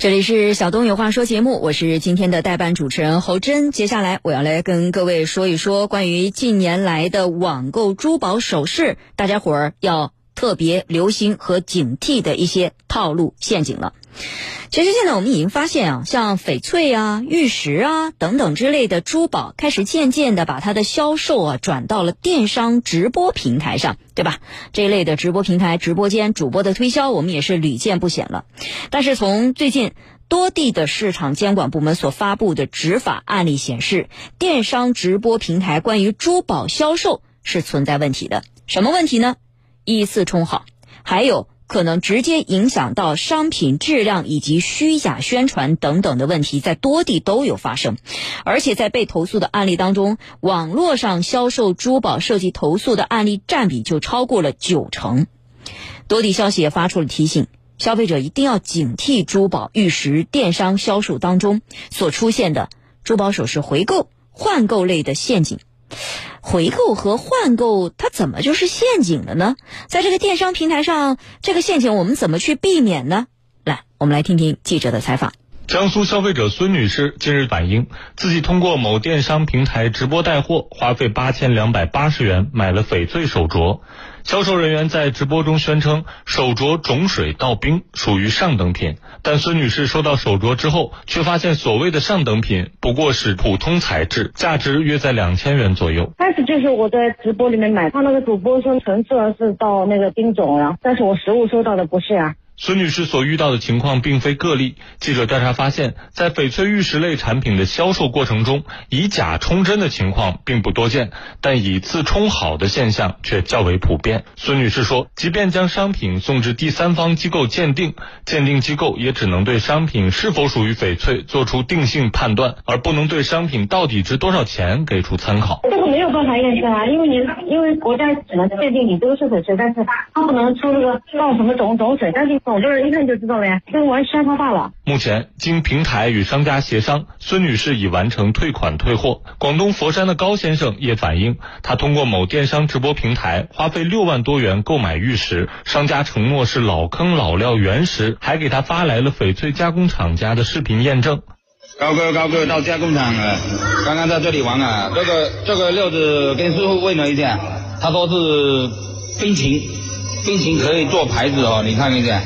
这里是小东有话说节目，我是今天的代班主持人侯真。接下来我要来跟各位说一说关于近年来的网购珠宝首饰，大家伙儿要特别留心和警惕的一些套路陷阱了。其实现在我们已经发现啊，像翡翠啊、玉石啊等等之类的珠宝，开始渐渐的把它的销售啊转到了电商直播平台上，对吧？这一类的直播平台、直播间主播的推销，我们也是屡见不鲜了。但是从最近多地的市场监管部门所发布的执法案例显示，电商直播平台关于珠宝销售是存在问题的。什么问题呢？依次充好，还有。可能直接影响到商品质量以及虚假宣传等等的问题，在多地都有发生，而且在被投诉的案例当中，网络上销售珠宝涉及投诉的案例占比就超过了九成。多地消息也发出了提醒，消费者一定要警惕珠宝玉石电商销售当中所出现的珠宝首饰回购、换购类的陷阱。回购和换购，它怎么就是陷阱了呢？在这个电商平台上，这个陷阱我们怎么去避免呢？来，我们来听听记者的采访。江苏消费者孙女士近日反映，自己通过某电商平台直播带货，花费八千两百八十元买了翡翠手镯。销售人员在直播中宣称手镯种水到冰，属于上等品。但孙女士收到手镯之后，却发现所谓的上等品不过是普通材质，价值约在两千元左右。开始就是我在直播里面买，他那个主播说成色是到那个冰种了，但是我实物收到的不是啊。孙女士所遇到的情况并非个例。记者调查发现，在翡翠玉石类产品的销售过程中，以假充真的情况并不多见，但以次充好的现象却较为普遍。孙女士说，即便将商品送至第三方机构鉴定，鉴定机构也只能对商品是否属于翡翠做出定性判断，而不能对商品到底值多少钱给出参考。这个没有办法验证啊，因为你因为国家只能鉴定你这个是翡翠，但是它不能出那个倒什么种种水，但是。我这一看就知道了呀，跟玩山花大了。目前，经平台与商家协商，孙女士已完成退款退货。广东佛山的高先生也反映，他通过某电商直播平台花费六万多元购买玉石，商家承诺是老坑老料原石，还给他发来了翡翠加工厂家的视频验证。高哥，高哥到加工厂了，刚刚在这里玩啊。这个这个料子跟师傅问了一下，他说是冰情。冰情可以做牌子哦，你看一下。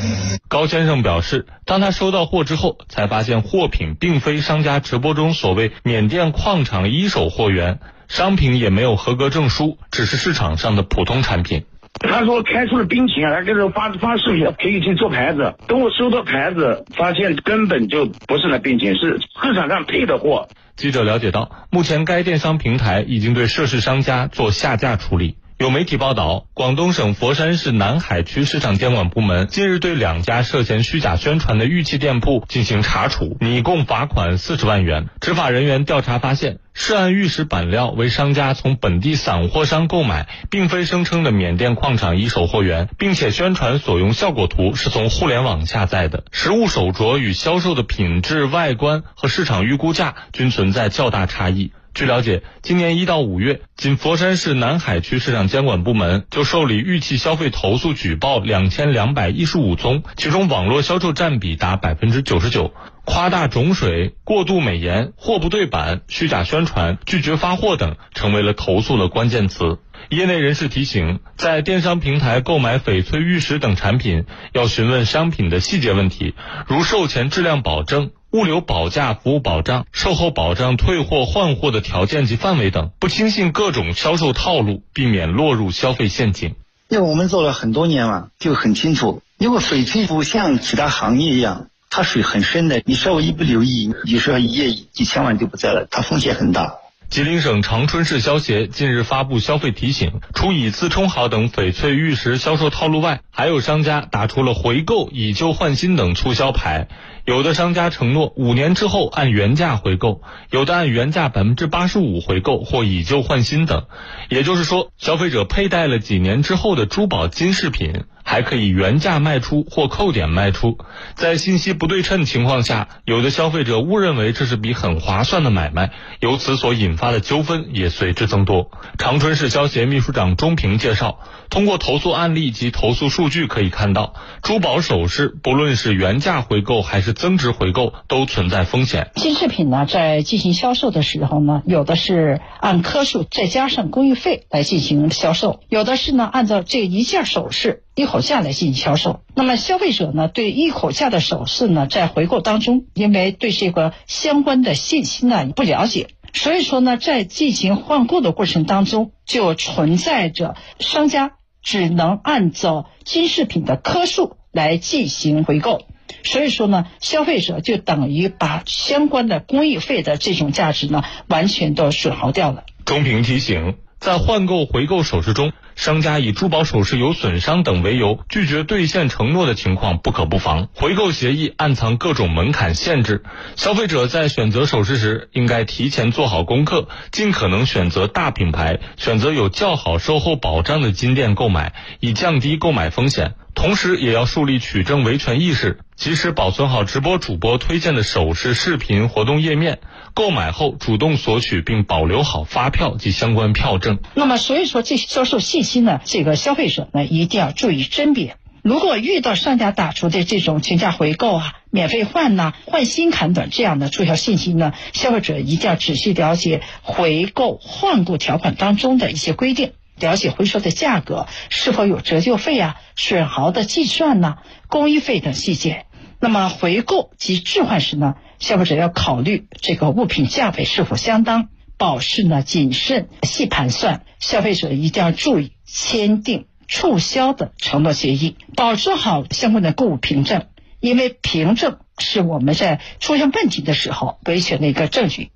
高先生表示，当他收到货之后，才发现货品并非商家直播中所谓缅甸矿场一手货源，商品也没有合格证书，只是市场上的普通产品。他说开出了冰情啊，他给我发发视频可以去做牌子。等我收到牌子，发现根本就不是那冰情，是市场上配的货。记者了解到，目前该电商平台已经对涉事商家做下架处理。有媒体报道，广东省佛山市南海区市场监管部门近日对两家涉嫌虚假宣传的玉器店铺进行查处，拟共罚款四十万元。执法人员调查发现，涉案玉石板料为商家从本地散货商购买，并非声称的缅甸矿场一手货源，并且宣传所用效果图是从互联网下载的。实物手镯与销售的品质、外观和市场预估价均存在较大差异。据了解，今年一到五月，仅佛山市南海区市场监管部门就受理玉器消费投诉举报两千两百一十五宗，其中网络销售占比达百分之九十九，夸大种水、过度美颜、货不对版、虚假宣传、拒绝发货等成为了投诉的关键词。业内人士提醒，在电商平台购买翡翠、玉石等产品，要询问商品的细节问题，如售前质量保证。物流保价、服务保障、售后保障、退货换货的条件及范围等，不轻信各种销售套路，避免落入消费陷阱。因为我们做了很多年了，就很清楚。因为翡翠不像其他行业一样，它水很深的，你稍微一不留意，你说一夜几千万就不在了，它风险很大。吉林省长春市消协近日发布消费提醒，除以次充好等翡翠玉石销售套路外，还有商家打出了回购、以旧换新等促销牌。有的商家承诺五年之后按原价回购，有的按原价百分之八十五回购或以旧换新等。也就是说，消费者佩戴了几年之后的珠宝金饰品，还可以原价卖出或扣点卖出。在信息不对称情况下，有的消费者误认为这是笔很划算的买卖，由此所引发的纠纷也随之增多。长春市消协秘书长钟平介绍，通过投诉案例及投诉数据可以看到，珠宝首饰不论是原价回购还是增值回购，都存在风险。金饰品呢，在进行销售的时候呢，有的是按颗数再加上工艺费来进行销售，有的是呢按照这一件首饰一口价来进行销售。那么消费者呢，对一口价的首饰呢，在回购当中，因为对这个相关的信息呢不了解，所以说呢，在进行换购的过程当中，就存在着商家只能按照金饰品的颗数来进行回购。所以说呢，消费者就等于把相关的工艺费的这种价值呢，完全都损耗掉了。钟平提醒，在换购回购首饰中，商家以珠宝首饰有损伤等为由拒绝兑现承诺的情况不可不防。回购协议暗藏各种门槛限制，消费者在选择首饰时应该提前做好功课，尽可能选择大品牌，选择有较好售后保障的金店购买，以降低购买风险。同时，也要树立取证维权意识，及时保存好直播主播推荐的首饰视频活动页面。购买后主动索取并保留好发票及相关票证。那么，所以说这些销售信息呢，这个消费者呢一定要注意甄别。如果遇到商家打出的这种全价回购啊、免费换呐、换新砍短这样的促销信息呢，消费者一定要仔细了解回购换购条款当中的一些规定。了解回收的价格是否有折旧费啊、损耗的计算呐、工艺费等细节。那么回购及置换时呢，消费者要考虑这个物品价位是否相当，保持呢谨慎细盘算。消费者一定要注意签订促销的承诺协议，保持好相关的购物凭证，因为凭证是我们在出现问题的时候维权的一个证据。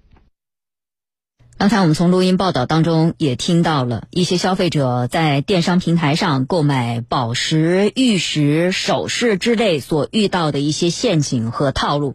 刚才我们从录音报道当中也听到了一些消费者在电商平台上购买宝石、玉石、首饰之类所遇到的一些陷阱和套路，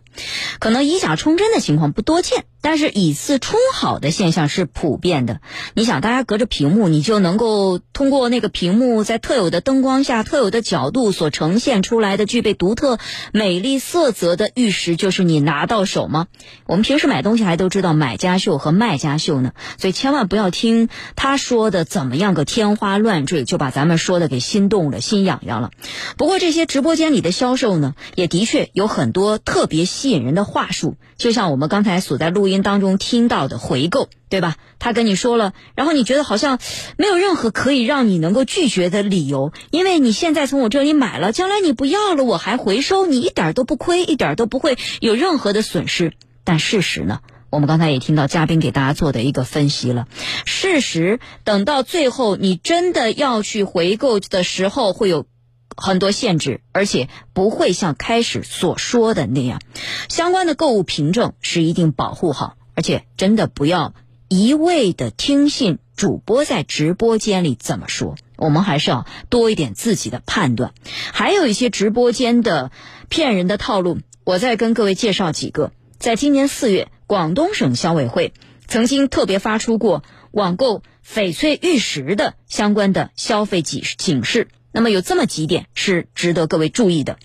可能以假充真的情况不多见。但是以次充好的现象是普遍的。你想，大家隔着屏幕，你就能够通过那个屏幕在特有的灯光下、特有的角度所呈现出来的具备独特美丽色泽的玉石，就是你拿到手吗？我们平时买东西还都知道买家秀和卖家秀呢，所以千万不要听他说的怎么样个天花乱坠，就把咱们说的给心动了、心痒痒了。不过这些直播间里的销售呢，也的确有很多特别吸引人的话术，就像我们刚才所在录音。当中听到的回购，对吧？他跟你说了，然后你觉得好像没有任何可以让你能够拒绝的理由，因为你现在从我这里买了，将来你不要了，我还回收，你一点都不亏，一点都不会有任何的损失。但事实呢？我们刚才也听到嘉宾给大家做的一个分析了，事实等到最后你真的要去回购的时候，会有很多限制，而且不会像开始所说的那样。相关的购物凭证是一定保护好，而且真的不要一味的听信主播在直播间里怎么说，我们还是要多一点自己的判断。还有一些直播间的骗人的套路，我再跟各位介绍几个。在今年四月。广东省消委会曾经特别发出过网购翡翠玉石的相关的消费警警示。那么有这么几点是值得各位注意的，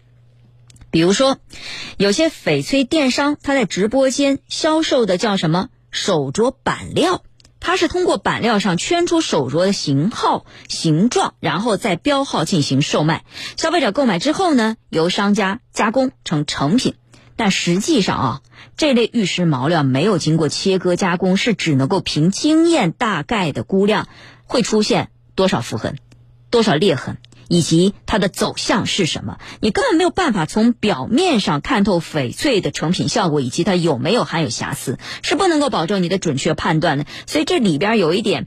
比如说，有些翡翠电商他在直播间销售的叫什么手镯板料，它是通过板料上圈出手镯的型号、形状，然后再标号进行售卖。消费者购买之后呢，由商家加工成成品。但实际上啊，这类玉石毛料没有经过切割加工，是只能够凭经验大概的估量，会出现多少浮痕、多少裂痕，以及它的走向是什么，你根本没有办法从表面上看透翡翠的成品效果以及它有没有含有瑕疵，是不能够保证你的准确判断的。所以这里边有一点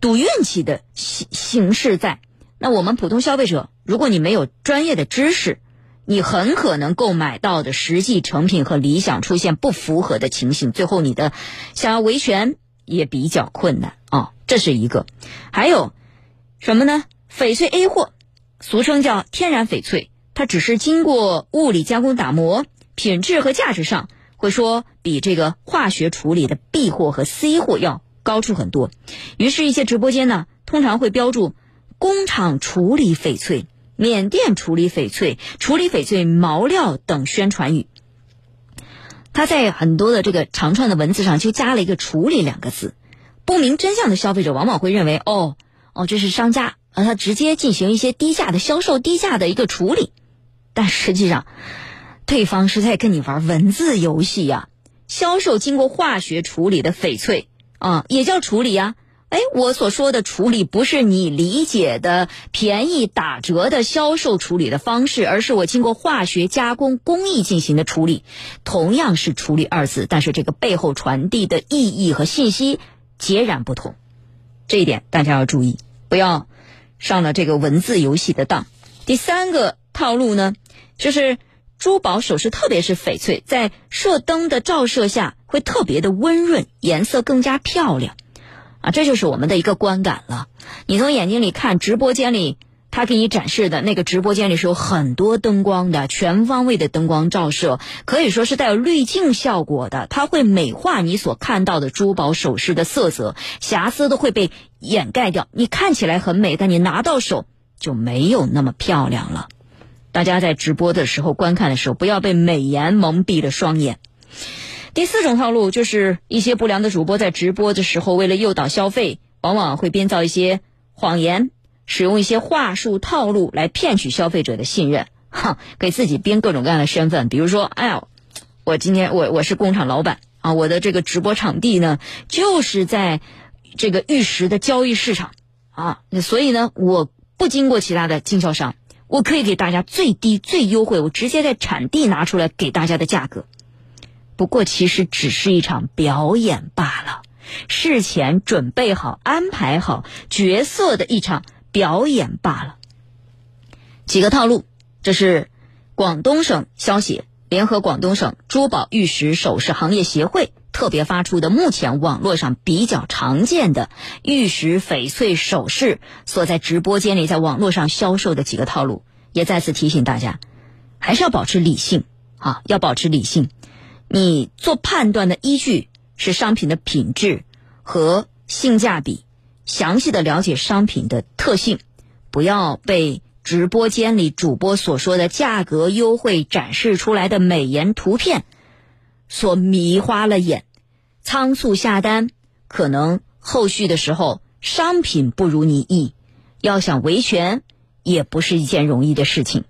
赌运气的形形式在。那我们普通消费者，如果你没有专业的知识，你很可能购买到的实际成品和理想出现不符合的情形，最后你的想要维权也比较困难啊，这是一个。还有什么呢？翡翠 A 货，俗称叫天然翡翠，它只是经过物理加工打磨，品质和价值上会说比这个化学处理的 B 货和 C 货要高出很多。于是，一些直播间呢，通常会标注工厂处理翡翠。缅甸处理翡翠、处理翡翠毛料等宣传语。他在很多的这个长串的文字上就加了一个“处理”两个字，不明真相的消费者往往会认为，哦哦，这是商家啊，他直接进行一些低价的销售、低价的一个处理，但实际上，对方是在跟你玩文字游戏呀。销售经过化学处理的翡翠啊，也叫处理呀。哎，我所说的处理不是你理解的便宜打折的销售处理的方式，而是我经过化学加工工艺进行的处理。同样是“处理”二字，但是这个背后传递的意义和信息截然不同。这一点大家要注意，不要上了这个文字游戏的当。第三个套路呢，就是珠宝首饰，特别是翡翠，在射灯的照射下会特别的温润，颜色更加漂亮。啊，这就是我们的一个观感了。你从眼睛里看，直播间里他给你展示的那个直播间里是有很多灯光的，全方位的灯光照射，可以说是带有滤镜效果的。它会美化你所看到的珠宝首饰的色泽，瑕疵都会被掩盖掉。你看起来很美，但你拿到手就没有那么漂亮了。大家在直播的时候观看的时候，不要被美颜蒙蔽了双眼。第四种套路就是一些不良的主播在直播的时候，为了诱导消费，往往会编造一些谎言，使用一些话术套路来骗取消费者的信任，哈，给自己编各种各样的身份，比如说，哎呀，我今天我我是工厂老板啊，我的这个直播场地呢就是在这个玉石的交易市场啊，所以呢，我不经过其他的经销商，我可以给大家最低最优惠，我直接在产地拿出来给大家的价格。不过，其实只是一场表演罢了，事前准备好、安排好角色的一场表演罢了。几个套路，这是广东省消息联合广东省珠宝玉石首饰行业协会特别发出的，目前网络上比较常见的玉石翡翠首饰所在直播间里在网络上销售的几个套路，也再次提醒大家，还是要保持理性啊，要保持理性。你做判断的依据是商品的品质和性价比，详细的了解商品的特性，不要被直播间里主播所说的价格优惠展示出来的美颜图片所迷花了眼，仓促下单，可能后续的时候商品不如你意，要想维权也不是一件容易的事情。